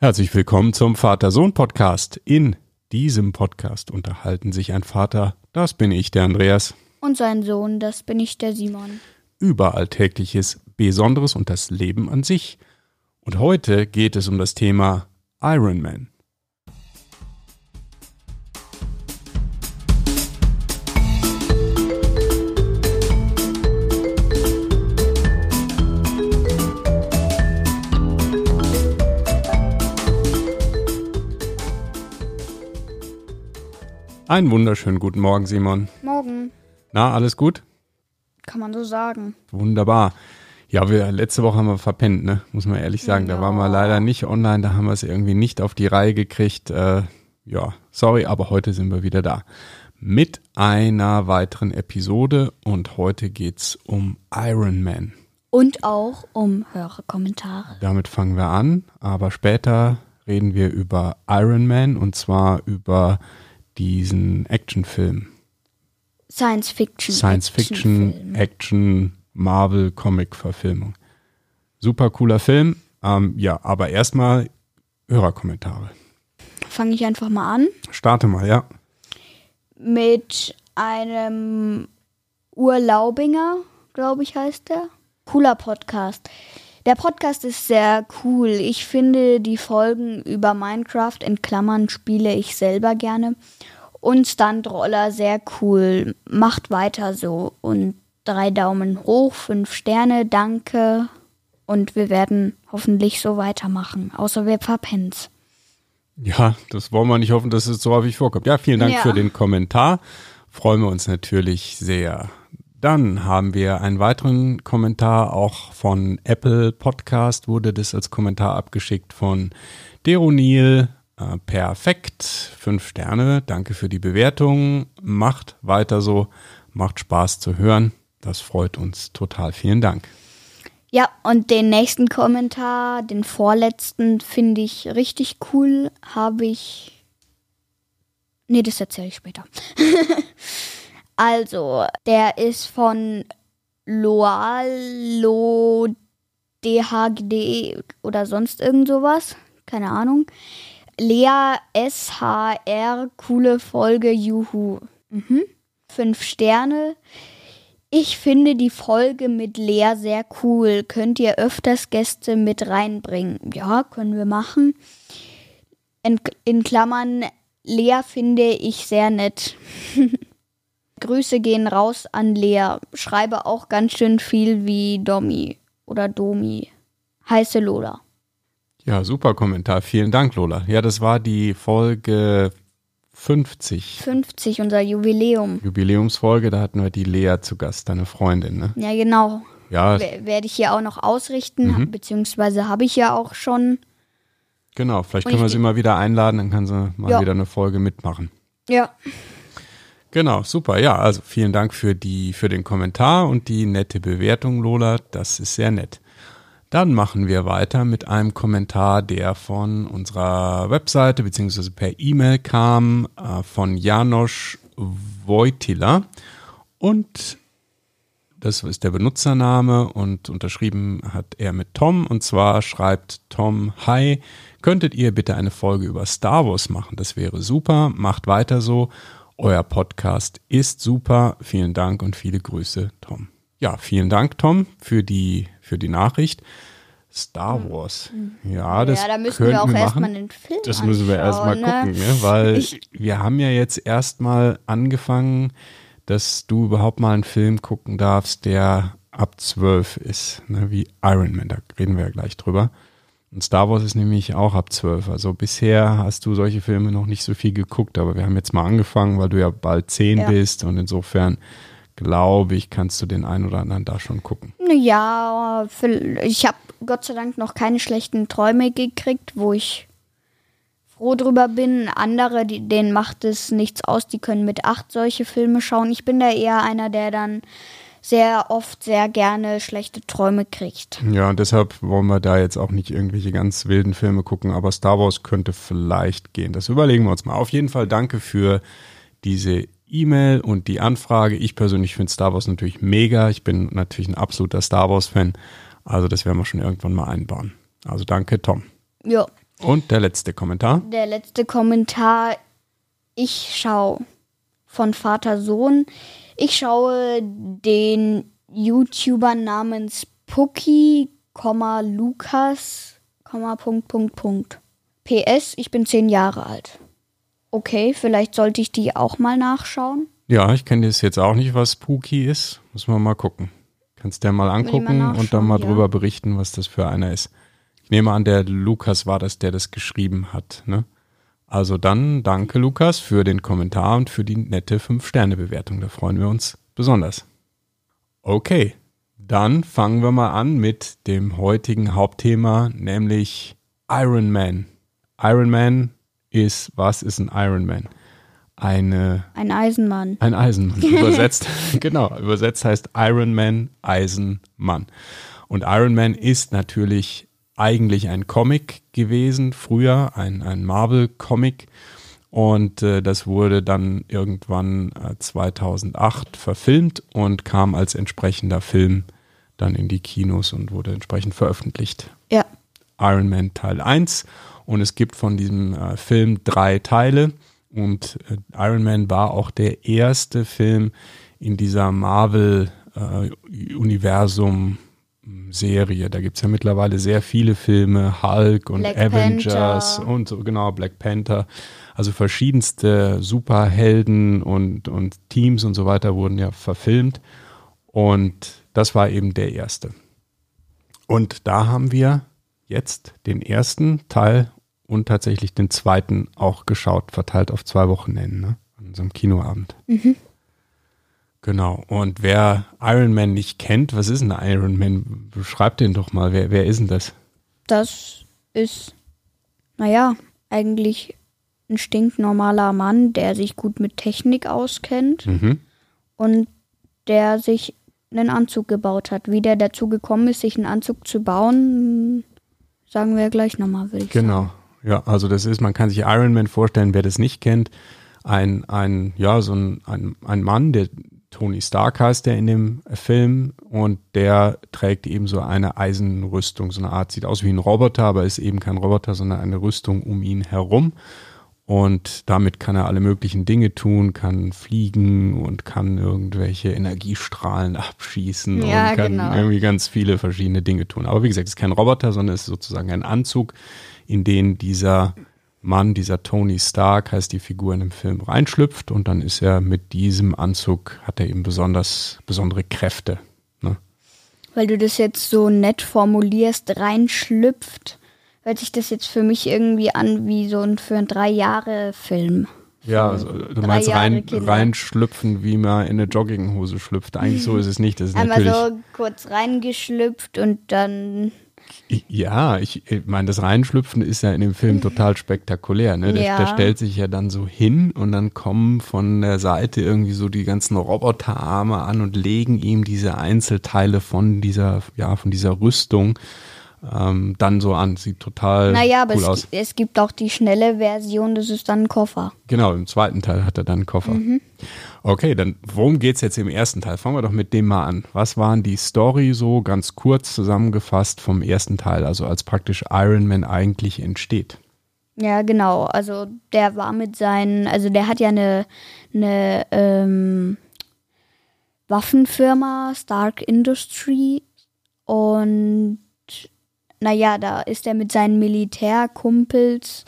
Herzlich willkommen zum Vater-Sohn-Podcast. In diesem Podcast unterhalten sich ein Vater, das bin ich, der Andreas, Und sein Sohn, das bin ich, der Simon. über Alltägliches, Besonderes und das Leben an sich. Und heute geht es um das Thema Iron Man. Einen wunderschönen guten Morgen, Simon. Morgen, Na, alles gut? kann man so sagen. Wunderbar. Ja, wir letzte Woche haben wir verpennt, ne? Muss man ehrlich sagen. Da Ja. waren wir leider nicht online, da haben wir es irgendwie nicht auf die Reihe gekriegt. Äh, ja, sorry, aber heute sind wir wieder da. Mit einer weiteren Episode und heute geht's um Iron Man. Und auch um Hörerkommentare. Damit fangen wir an, aber später reden wir über Iron Man und zwar über diesen Actionfilm. Science Fiction. Science Fiction, Actionfilm. Action, Marvel Comic Verfilmung. Super cooler Film. Ähm, ja, aber erstmal Hörerkommentare. Fange ich einfach mal an Starte mal, ja. mit einem Urlaubinger, glaube ich, heißt der. Cooler Podcast. Der Podcast ist sehr cool. Ich finde die Folgen über Minecraft in Klammern spiele ich selber gerne. Und Stuntroller sehr cool. Macht weiter so. Und drei Daumen hoch, fünf Sterne, danke. Und wir werden hoffentlich so weitermachen. Außer wir verpennen's. Ja, das wollen wir nicht hoffen, dass es so häufig vorkommt. Ja, vielen Dank Ja. für den Kommentar. Freuen wir uns natürlich sehr. Dann haben wir einen weiteren Kommentar auch von Apple Podcast, wurde das als Kommentar abgeschickt von Deronil. Äh, perfekt, fünf Sterne, danke für die Bewertung. Macht weiter so, macht Spaß zu hören. Das freut uns total. Vielen Dank. Ja, und den nächsten Kommentar, den vorletzten, finde ich richtig cool. Habe ich. Nee, das erzähle ich später. also, der ist von Loalo DHGD oder sonst irgend sowas. Keine Ahnung. Lea SHR, coole Folge, juhu. Mhm. Fünf Sterne. Ich finde die Folge mit Lea sehr cool. Könnt ihr öfters Gäste mit reinbringen? Ja, können wir machen. In, in Klammern, Lea finde ich sehr nett. Grüße gehen raus an Lea. Schreibe auch ganz schön viel wie Domi oder Domi. Heiße Lola. Ja, super Kommentar. Vielen Dank, Lola. Ja, das war die Folge 50. 50, unser Jubiläum. Jubiläumsfolge, da hatten wir die Lea zu Gast, deine Freundin, ne? Ja, genau. Ja, W- Werde ich hier auch noch ausrichten, beziehungsweise habe ich ja auch schon. genau. Vielleicht Und können wir sie mal wieder einladen, dann kann sie mal Ja. wieder eine Folge mitmachen. Ja. Genau, super. Ja, also vielen Dank für die, für den Kommentar und die nette Bewertung, Lola. Das ist sehr nett. Dann machen wir weiter mit einem Kommentar, der von unserer Webseite beziehungsweise per E-Mail kam, äh, von Janosch Wojtyla. Und das ist der Benutzername und unterschrieben hat er mit Tom. Und zwar schreibt Tom, Hi, könntet ihr bitte eine Folge über Star Wars machen? Das wäre super. Macht weiter so. Euer Podcast ist super. Vielen Dank und viele Grüße, Tom. Ja, vielen Dank, Tom, für die, für die Nachricht. Star Wars. Ja, das ja, da müssen könnten wir auch machen. erstmal den Film Das müssen wir erstmal anschauen, gucken, ne? ne? weil Ich- wir haben ja jetzt erstmal angefangen, dass du überhaupt mal einen Film gucken darfst, der ab 12 ist, ne? wie Iron Man, da reden wir ja gleich drüber. Und Star Wars ist nämlich auch ab 12. Also bisher hast du solche Filme noch nicht so viel geguckt, aber wir haben jetzt mal angefangen, weil du ja bald 10 Ja. bist und insofern glaube ich, kannst du den einen oder anderen da schon gucken. Ja, ich habe Gott sei Dank noch keine schlechten Träume gekriegt, wo ich froh drüber bin. Andere, die, denen macht es nichts aus, die können mit acht solche Filme schauen. Ich bin da eher einer, der dann sehr oft sehr gerne schlechte Träume kriegt. Ja, und deshalb wollen wir da jetzt auch nicht irgendwelche ganz wilden Filme gucken, aber Star Wars könnte vielleicht gehen. Das überlegen wir uns mal. Auf jeden Fall danke für diese E-Mail und die Anfrage. Ich persönlich finde Star Wars natürlich mega. Ich bin natürlich ein absoluter Star Wars-Fan. Also das werden wir schon irgendwann mal einbauen. Also danke, Tom. Ja. Und der letzte Kommentar. Der letzte Kommentar. Ich schaue von Vater Sohn. Ich schaue den YouTuber namens Pucki, Lukas, Punkt, Punkt, Punkt. PS, ich bin zehn Jahre alt. Okay, vielleicht sollte ich die auch mal nachschauen. Ja, ich kenne das jetzt auch nicht, was Puki ist. Muss man mal gucken. Kannst du dir mal angucken mal und dann mal ja. drüber berichten, was das für einer ist. Ich nehme an, der Lukas war das, der das geschrieben hat. Ne? Also dann danke, Lukas, für den Kommentar und für die nette 5-Sterne-Bewertung. Da freuen wir uns besonders. Okay, dann fangen wir mal an mit dem heutigen Hauptthema, nämlich Iron Man. Iron Man ist, was ist ein Iron Man? Eine. Ein Eisenmann. Ein Eisenmann. Übersetzt, genau, übersetzt heißt Iron Man, Eisenmann. Und Iron Man ist natürlich eigentlich ein Comic gewesen, früher, ein, ein Marvel-Comic. Und äh, das wurde dann irgendwann äh, 2008 verfilmt und kam als entsprechender Film dann in die Kinos und wurde entsprechend veröffentlicht. Ja. Iron Man Teil 1 und es gibt von diesem äh, Film drei Teile. Und äh, Iron Man war auch der erste Film in dieser Marvel-Universum. Serie. Da gibt es ja mittlerweile sehr viele Filme, Hulk und Black Avengers Panther. und so, genau, Black Panther. Also verschiedenste Superhelden und, und Teams und so weiter wurden ja verfilmt. Und das war eben der erste. Und da haben wir jetzt den ersten Teil und tatsächlich den zweiten auch geschaut, verteilt auf zwei Wochenenden, ne? an unserem Kinoabend. Mhm. Genau. Und wer Iron Man nicht kennt, was ist ein Iron Man? Beschreib den doch mal. Wer, wer ist denn das? Das ist, naja, eigentlich ein stinknormaler Mann, der sich gut mit Technik auskennt mhm. und der sich einen Anzug gebaut hat. Wie der dazu gekommen ist, sich einen Anzug zu bauen, sagen wir gleich nochmal, würde ich genau. sagen. Ja, also das ist, man kann sich Iron Man vorstellen, wer das nicht kennt, ein, ein, ja, so ein, ein, ein Mann, der Tony Stark heißt der in dem Film und der trägt eben so eine Eisenrüstung, so eine Art, sieht aus wie ein Roboter, aber ist eben kein Roboter, sondern eine Rüstung um ihn herum. Und damit kann er alle möglichen Dinge tun, kann fliegen und kann irgendwelche Energiestrahlen abschießen ja, und kann genau. irgendwie ganz viele verschiedene Dinge tun. Aber wie gesagt, es ist kein Roboter, sondern es ist sozusagen ein Anzug, in den dieser Mann, dieser Tony Stark heißt die Figur in dem Film, reinschlüpft und dann ist er mit diesem Anzug, hat er eben besonders, besondere Kräfte. Ne? Weil du das jetzt so nett formulierst, reinschlüpft, hört sich das jetzt für mich irgendwie an wie so ein für ein drei Jahre Film. Ja, also, du meinst rein, reinschlüpfen, wie man in eine Jogginghose schlüpft. Eigentlich so ist es nicht. Das ist Einmal so kurz reingeschlüpft und dann ja, ich, ich meine, das Reinschlüpfen ist ja in dem Film total spektakulär. Ne? Der, ja. der, stellt sich ja dann so hin und dann kommen von der Seite irgendwie so die ganzen Roboterarme an und legen ihm diese Einzelteile von dieser, ja, von dieser Rüstung ähm, dann so an. Sieht total naja, cool aber es, es gibt auch die schnelle Version, das ist dann ein Koffer. Genau, im zweiten Teil hat er dann einen Koffer. Mhm. Okay, dann worum geht es jetzt im ersten Teil? Fangen wir doch mit dem mal an. Was waren die Story so ganz kurz zusammengefasst vom ersten Teil, also als praktisch Iron Man eigentlich entsteht? Ja, genau. Also der war mit seinen, also der hat ja eine, eine ähm, Waffenfirma, Stark Industry und naja, da ist er mit seinen Militärkumpels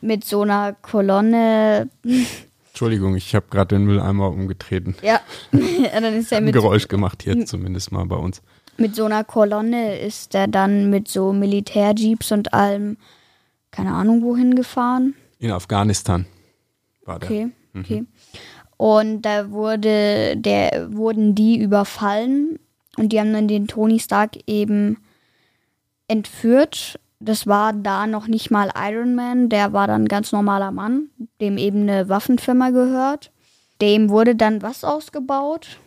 mit so einer Kolonne. Entschuldigung, ich habe gerade den Mülleimer umgetreten. Ja, dann ist er mit. Ein Geräusch gemacht hier zumindest mal bei uns. Mit so einer Kolonne ist er dann mit so Militärjeeps und allem, keine Ahnung wohin gefahren. In Afghanistan war der. Okay, mhm. okay. Und da wurde, der, wurden die überfallen und die haben dann den Tony Stark eben entführt. Das war da noch nicht mal Iron Man, der war dann ganz normaler Mann, dem eben eine Waffenfirma gehört. Dem wurde dann was ausgebaut?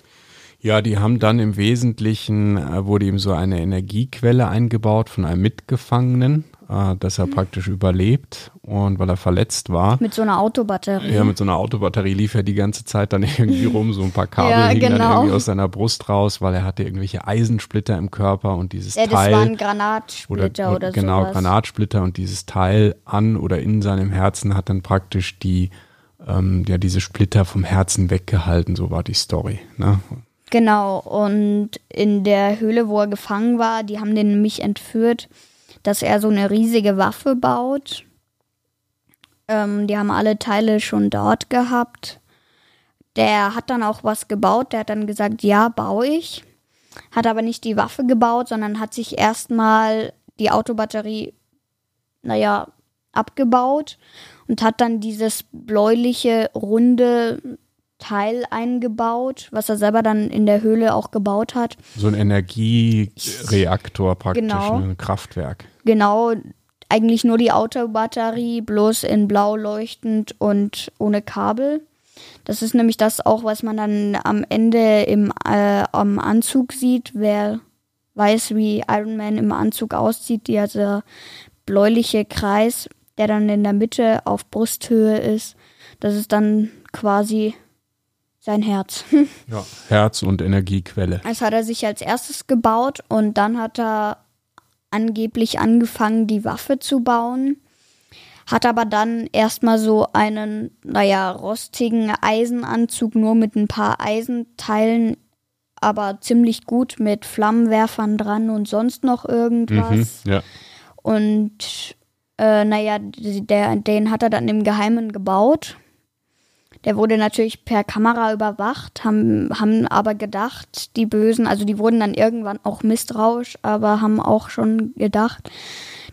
Ja, die haben dann im Wesentlichen, äh, wurde ihm so eine Energiequelle eingebaut von einem Mitgefangenen. Äh, dass er praktisch überlebt und weil er verletzt war. Mit so einer Autobatterie. Ja, mit so einer Autobatterie lief er die ganze Zeit dann irgendwie rum, so ein paar Kabel Ja, hingen dann genau. irgendwie aus seiner Brust raus, weil er hatte irgendwelche Eisensplitter im Körper und dieses ja, das Teil waren Granatsplitter oder, genau sowas. Granatsplitter und dieses Teil an oder in seinem Herzen hat dann praktisch die ähm, ja diese Splitter vom Herzen weggehalten, so war die Story. Ne? Genau, und in der Höhle, wo er gefangen war, die haben den nämlich entführt, dass er so eine riesige Waffe baut. Ähm, die haben alle Teile schon dort gehabt. Der hat dann auch was gebaut, der hat dann gesagt, ja, baue ich. Hat aber nicht die Waffe gebaut, sondern hat sich erstmal die Autobatterie, naja, abgebaut und hat dann dieses bläuliche, runde Teil eingebaut, was er selber dann in der Höhle auch gebaut hat. So ein Energiereaktor praktisch, Genau. ne? ein Kraftwerk. Genau, eigentlich nur die Autobatterie, bloß in blau leuchtend und ohne Kabel. Das ist nämlich das auch, was man dann am Ende im äh, am Anzug sieht. Wer weiß, wie Iron Man im Anzug aussieht, dieser bläuliche Kreis, der dann in der Mitte auf Brusthöhe ist, das ist dann quasi sein Herz. Ja. Herz und Energiequelle. Das hat er sich als erstes gebaut und dann hat er angeblich angefangen, die Waffe zu bauen. Hat aber dann erstmal so einen, naja, rostigen Eisenanzug nur mit ein paar Eisenteilen, aber ziemlich gut mit Flammenwerfern dran und sonst noch irgendwas. Mhm, ja. Und äh, naja, der, den hat er dann im Geheimen gebaut. Der wurde natürlich per Kamera überwacht, haben, haben aber gedacht, die Bösen, also die wurden dann irgendwann auch misstrauisch, aber haben auch schon gedacht,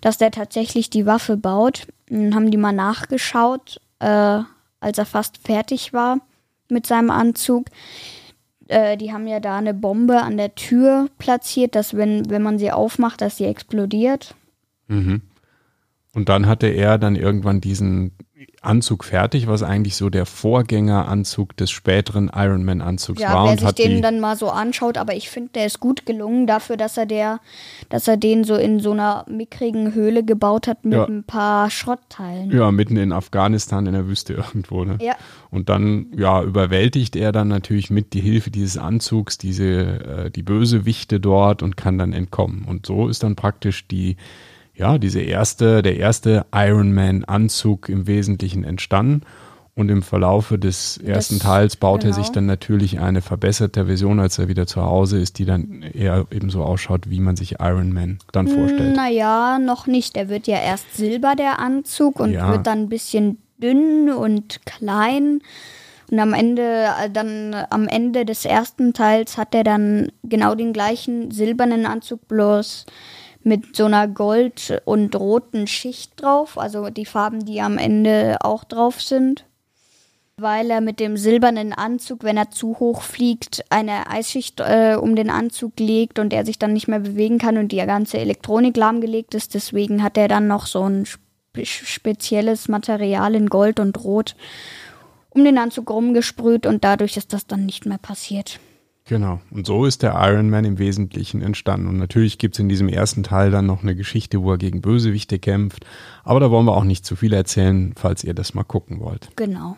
dass der tatsächlich die Waffe baut. Dann haben die mal nachgeschaut, äh, als er fast fertig war mit seinem Anzug. Äh, die haben ja da eine Bombe an der Tür platziert, dass wenn, wenn man sie aufmacht, dass sie explodiert. Mhm. Und dann hatte er dann irgendwann diesen Anzug fertig, was eigentlich so der Vorgängeranzug des späteren Iron Man Anzugs Ja, war wer und sich hat den dann mal so anschaut, aber ich finde, der ist gut gelungen dafür, dass er der, dass er den so in so einer mickrigen Höhle gebaut hat mit Ja. ein paar Schrottteilen. ja mitten in Afghanistan in der Wüste irgendwo. Ne? Ja. Und dann ja überwältigt er dann natürlich mit die Hilfe dieses Anzugs diese äh, die Bösewichte dort und kann dann entkommen. Und so ist dann praktisch die ja diese erste der erste Iron Man Anzug im Wesentlichen entstanden. Und im Verlaufe des ersten Das- Teils baut er genau. sich dann natürlich eine verbesserte Version, als er wieder zu Hause ist, die dann eher eben so ausschaut, wie man sich Iron Man dann vorstellt. Naja, noch nicht. Der wird ja erst silber, der Anzug, und Ja. wird dann ein bisschen dünn und klein. Und am Ende, äh, dann am Ende des ersten Teils hat er dann genau den gleichen silbernen Anzug, bloß mit so einer gold- und roten Schicht drauf. Also die Farben, die am Ende auch drauf sind. Weil er mit dem silbernen Anzug, wenn er zu hoch fliegt, eine Eisschicht äh, um den Anzug legt und er sich dann nicht mehr bewegen kann und die ganze Elektronik lahmgelegt ist. Deswegen hat er dann noch so ein spe spezielles Material in Gold und Rot um den Anzug rumgesprüht und dadurch ist das dann nicht mehr passiert. Genau. Und so ist der Iron Man im Wesentlichen entstanden. Und natürlich gibt es in diesem ersten Teil dann noch eine Geschichte, wo er gegen Bösewichte kämpft. Aber da wollen wir auch nicht zu viel erzählen, falls ihr das mal gucken wollt. Genau.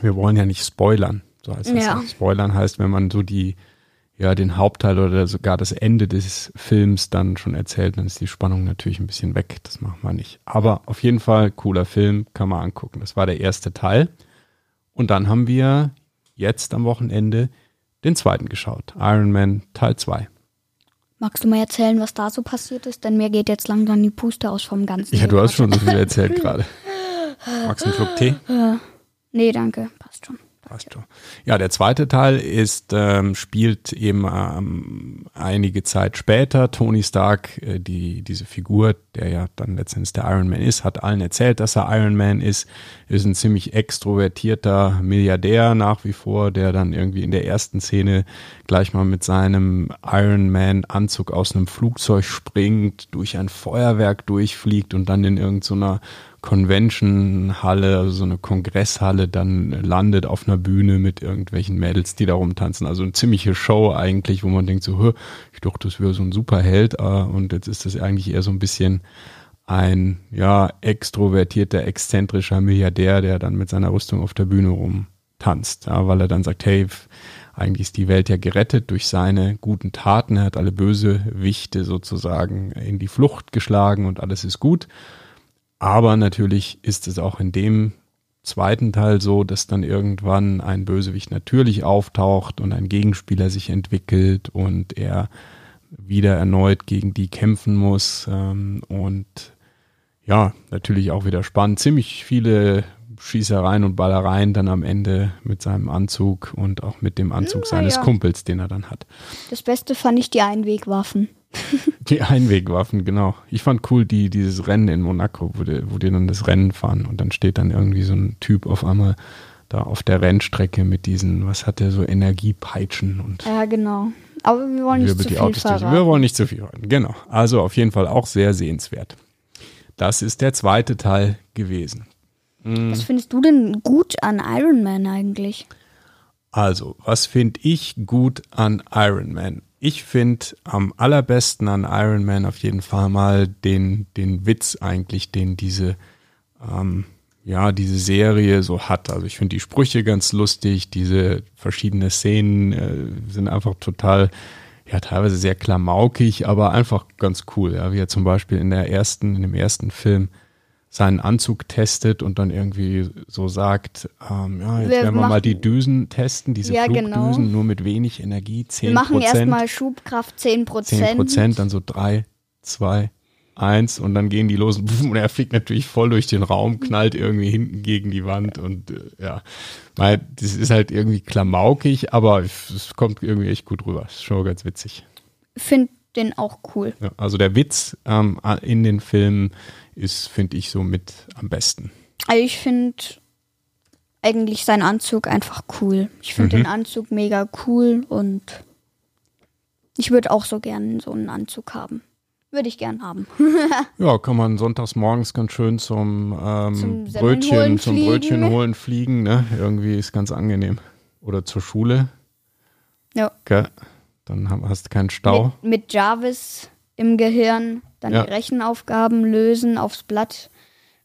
Wir wollen ja nicht spoilern. So heißt das. Ja. Spoilern heißt, wenn man so die, ja, den Hauptteil oder sogar das Ende des Films dann schon erzählt, dann ist die Spannung natürlich ein bisschen weg. Das machen wir nicht. Aber auf jeden Fall cooler Film, kann man angucken. Das war der erste Teil. Und dann haben wir jetzt am Wochenende den zweiten geschaut. Iron Man Teil 2. Magst du mal erzählen, was da so passiert ist? Denn mir geht jetzt langsam die Puste aus vom ganzen. Ja, du hast schon so viel erzählt gerade. Magst du einen Schluck Tee? Nee, danke. Passt schon. Passt schon. Ja, der zweite Teil ist, ähm, spielt eben ähm, einige Zeit später. Tony Stark, äh, die, diese Figur, der ja dann letztendlich der Iron Man ist, hat allen erzählt, dass er Iron Man ist, ist ein ziemlich extrovertierter Milliardär nach wie vor, der dann irgendwie in der ersten Szene gleich mal mit seinem Iron Man Anzug aus einem Flugzeug springt, durch ein Feuerwerk durchfliegt und dann in irgendeiner Convention-Halle, also so eine Kongresshalle, dann landet auf einer Bühne mit irgendwelchen Mädels, die da rumtanzen. Also eine ziemliche Show eigentlich, wo man denkt so, "Hä, ich dachte, das wäre so ein Superheld äh, und jetzt ist das eigentlich eher so ein bisschen ein ja extrovertierter, exzentrischer Milliardär, der dann mit seiner Rüstung auf der Bühne rumtanzt, ja, weil er dann sagt, hey, eigentlich ist die Welt ja gerettet durch seine guten Taten. Er hat alle Bösewichte sozusagen in die Flucht geschlagen und alles ist gut. Aber natürlich ist es auch in dem zweiten Teil so, dass dann irgendwann ein Bösewicht natürlich auftaucht und ein Gegenspieler sich entwickelt und er wieder erneut gegen die kämpfen muss. Ähm, und ja, natürlich auch wieder spannend. Ziemlich viele Schießereien und Ballereien dann am Ende mit seinem Anzug und auch mit dem Anzug Na, seines ja. Kumpels, den er dann hat. Das Beste fand ich die Einwegwaffen. die Einwegwaffen, genau. Ich fand cool die, dieses Rennen in Monaco, wo die, wo die dann das Rennen fahren und dann steht dann irgendwie so ein Typ auf einmal da auf der Rennstrecke mit diesen, was hat der so, Energiepeitschen und. Ja, genau. Aber wir wollen nicht zu viel verraten. Wir wollen nicht zu viel verraten, genau. Also auf jeden Fall auch sehr sehenswert. Das ist der zweite Teil gewesen. Mhm. Was findest du denn gut an Iron Man eigentlich? Also, was finde ich gut an Iron Man? Ich finde am allerbesten an Iron Man auf jeden Fall mal den, den Witz eigentlich, den diese, ähm, ja, diese Serie so hat. Also ich finde die Sprüche ganz lustig, diese verschiedenen Szenen äh, sind einfach total, ja, teilweise sehr klamaukig, aber einfach ganz cool. Ja, wie er zum Beispiel in der ersten, in dem ersten Film seinen Anzug testet und dann irgendwie so sagt, ähm, ja, jetzt wir werden wir machen, mal die Düsen testen, diese ja, Flugdüsen, genau. nur mit wenig Energie, 10 Wir machen erstmal Schubkraft 10 Prozent. 10 Prozent, dann so 3, 2, 1 und dann gehen die los und er fliegt natürlich voll durch den Raum, knallt irgendwie hinten gegen die Wand und äh, ja, weil das ist halt irgendwie klamaukig, aber es kommt irgendwie echt gut rüber. Ist schon ganz witzig. Finde den auch cool. Ja, also der Witz ähm, in den Filmen ist, finde ich, so mit am besten. Also ich finde eigentlich seinen Anzug einfach cool. Ich finde mhm. den Anzug mega cool und ich würde auch so gerne so einen Anzug haben. Würde ich gern haben. ja, kann man sonntags morgens ganz schön zum, ähm, zum Brötchen, zum Brötchen holen fliegen, ne? Irgendwie ist ganz angenehm. Oder zur Schule. Ja. Okay. Dann hast du keinen Stau. Mit, mit Jarvis im Gehirn dann ja. die Rechenaufgaben lösen, aufs Blatt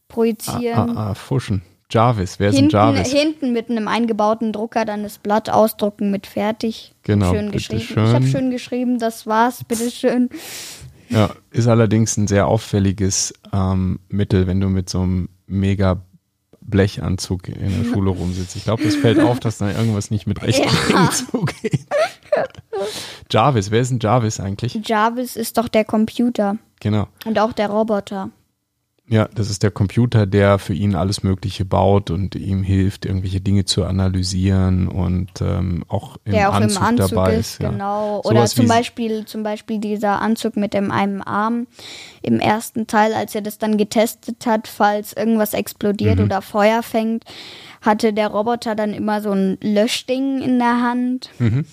projizieren. Ah, ah, ah, fuschen. Jarvis, wer hinten, ist ein Jarvis? Hinten mit einem eingebauten Drucker dann das Blatt ausdrucken mit fertig. Genau. Schön geschrieben. Schön. Ich habe schön geschrieben, das war's, bitteschön. Ja, ist allerdings ein sehr auffälliges ähm, Mittel, wenn du mit so einem mega Blechanzug in der Schule rumsitzt. Ich glaube, das fällt auf, dass da irgendwas nicht mit rechten ja. zugeht. Jarvis, wer ist ein Jarvis eigentlich? Jarvis ist doch der Computer. Genau. Und auch der Roboter. Ja, das ist der Computer, der für ihn alles Mögliche baut und ihm hilft, irgendwelche Dinge zu analysieren und ähm, auch im der auch Anzug, im Anzug dabei ist. Ja. Genau. Oder zum Beispiel, zum Beispiel dieser Anzug mit dem einen Arm im ersten Teil, als er das dann getestet hat, falls irgendwas explodiert mhm. oder Feuer fängt, hatte der Roboter dann immer so ein Löschding in der Hand. Mhm.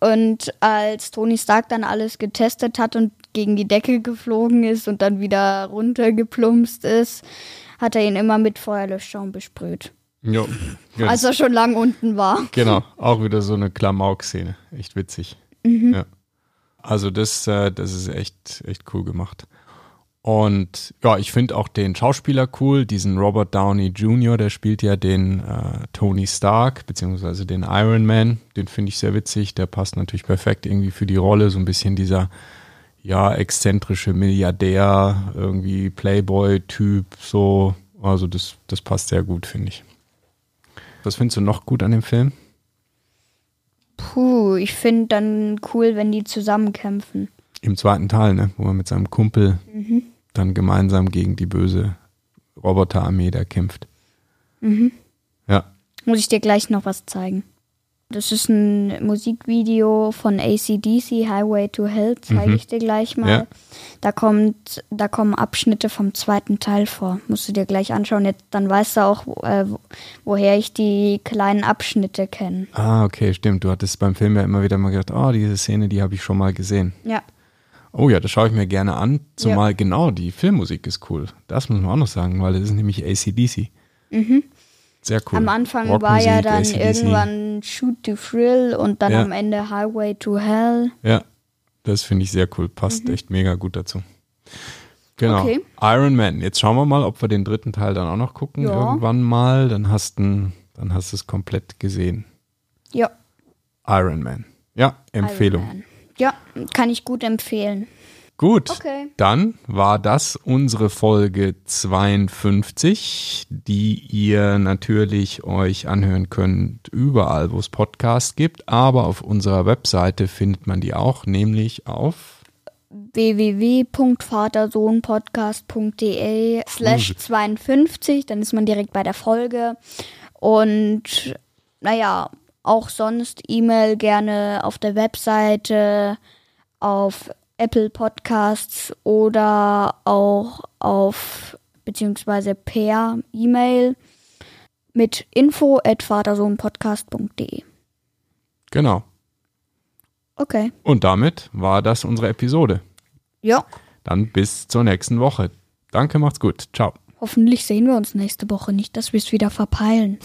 Und als Tony Stark dann alles getestet hat und gegen die Decke geflogen ist und dann wieder runtergeplumpst ist, hat er ihn immer mit Feuerlöschschaum besprüht. Jo, als er schon lang unten war. Genau, auch wieder so eine Klamauk-Szene. Echt witzig. Mhm. Ja. Also das, äh, das ist echt, echt cool gemacht. Und ja, ich finde auch den Schauspieler cool, diesen Robert Downey Jr., der spielt ja den äh, Tony Stark, beziehungsweise den Iron Man. Den finde ich sehr witzig. Der passt natürlich perfekt irgendwie für die Rolle. So ein bisschen dieser, ja, exzentrische Milliardär, irgendwie Playboy-Typ, so. Also das, das passt sehr gut, finde ich. Was findest du noch gut an dem Film? Puh, ich finde dann cool, wenn die zusammenkämpfen. Im zweiten Teil, ne? wo man mit seinem Kumpel mhm. dann gemeinsam gegen die böse Roboterarmee da kämpft. Mhm. Ja. Muss ich dir gleich noch was zeigen. Das ist ein Musikvideo von ACDC, Highway to Hell, zeige mhm. ich dir gleich mal. Ja. Da, kommt, da kommen Abschnitte vom zweiten Teil vor. Musst du dir gleich anschauen. Jetzt, dann weißt du auch, äh, woher ich die kleinen Abschnitte kenne. Ah, okay, stimmt. Du hattest beim Film ja immer wieder mal gedacht, oh, diese Szene, die habe ich schon mal gesehen. Ja. Oh ja, das schaue ich mir gerne an. Zumal ja. genau, die Filmmusik ist cool. Das muss man auch noch sagen, weil das ist nämlich ACDC. Mhm. Sehr cool. Am Anfang war ja dann ACDC. irgendwann Shoot to Thrill und dann ja. am Ende Highway to Hell. Ja, das finde ich sehr cool. Passt mhm. echt mega gut dazu. Genau. Okay. Iron Man. Jetzt schauen wir mal, ob wir den dritten Teil dann auch noch gucken. Ja. Irgendwann mal. Dann hast du dann hast es komplett gesehen. Ja. Iron Man. Ja, Empfehlung. Man. Ja, kann ich gut empfehlen. Gut. Okay. Dann war das unsere Folge 52, die ihr natürlich euch anhören könnt überall, wo es Podcasts gibt, aber auf unserer Webseite findet man die auch, nämlich auf www.vatersohnpodcast.de slash 52, dann ist man direkt bei der Folge. Und naja, auch sonst E-Mail gerne auf der Webseite, auf Apple Podcasts oder auch auf beziehungsweise per E-Mail mit info at vatersohnpodcast.de. Genau. Okay. Und damit war das unsere Episode. Ja, Dann bis zur nächsten Woche. Danke, macht's gut. Ciao. hoffentlich sehen wir uns nächste Woche nicht, dass wir es wieder verpeilen.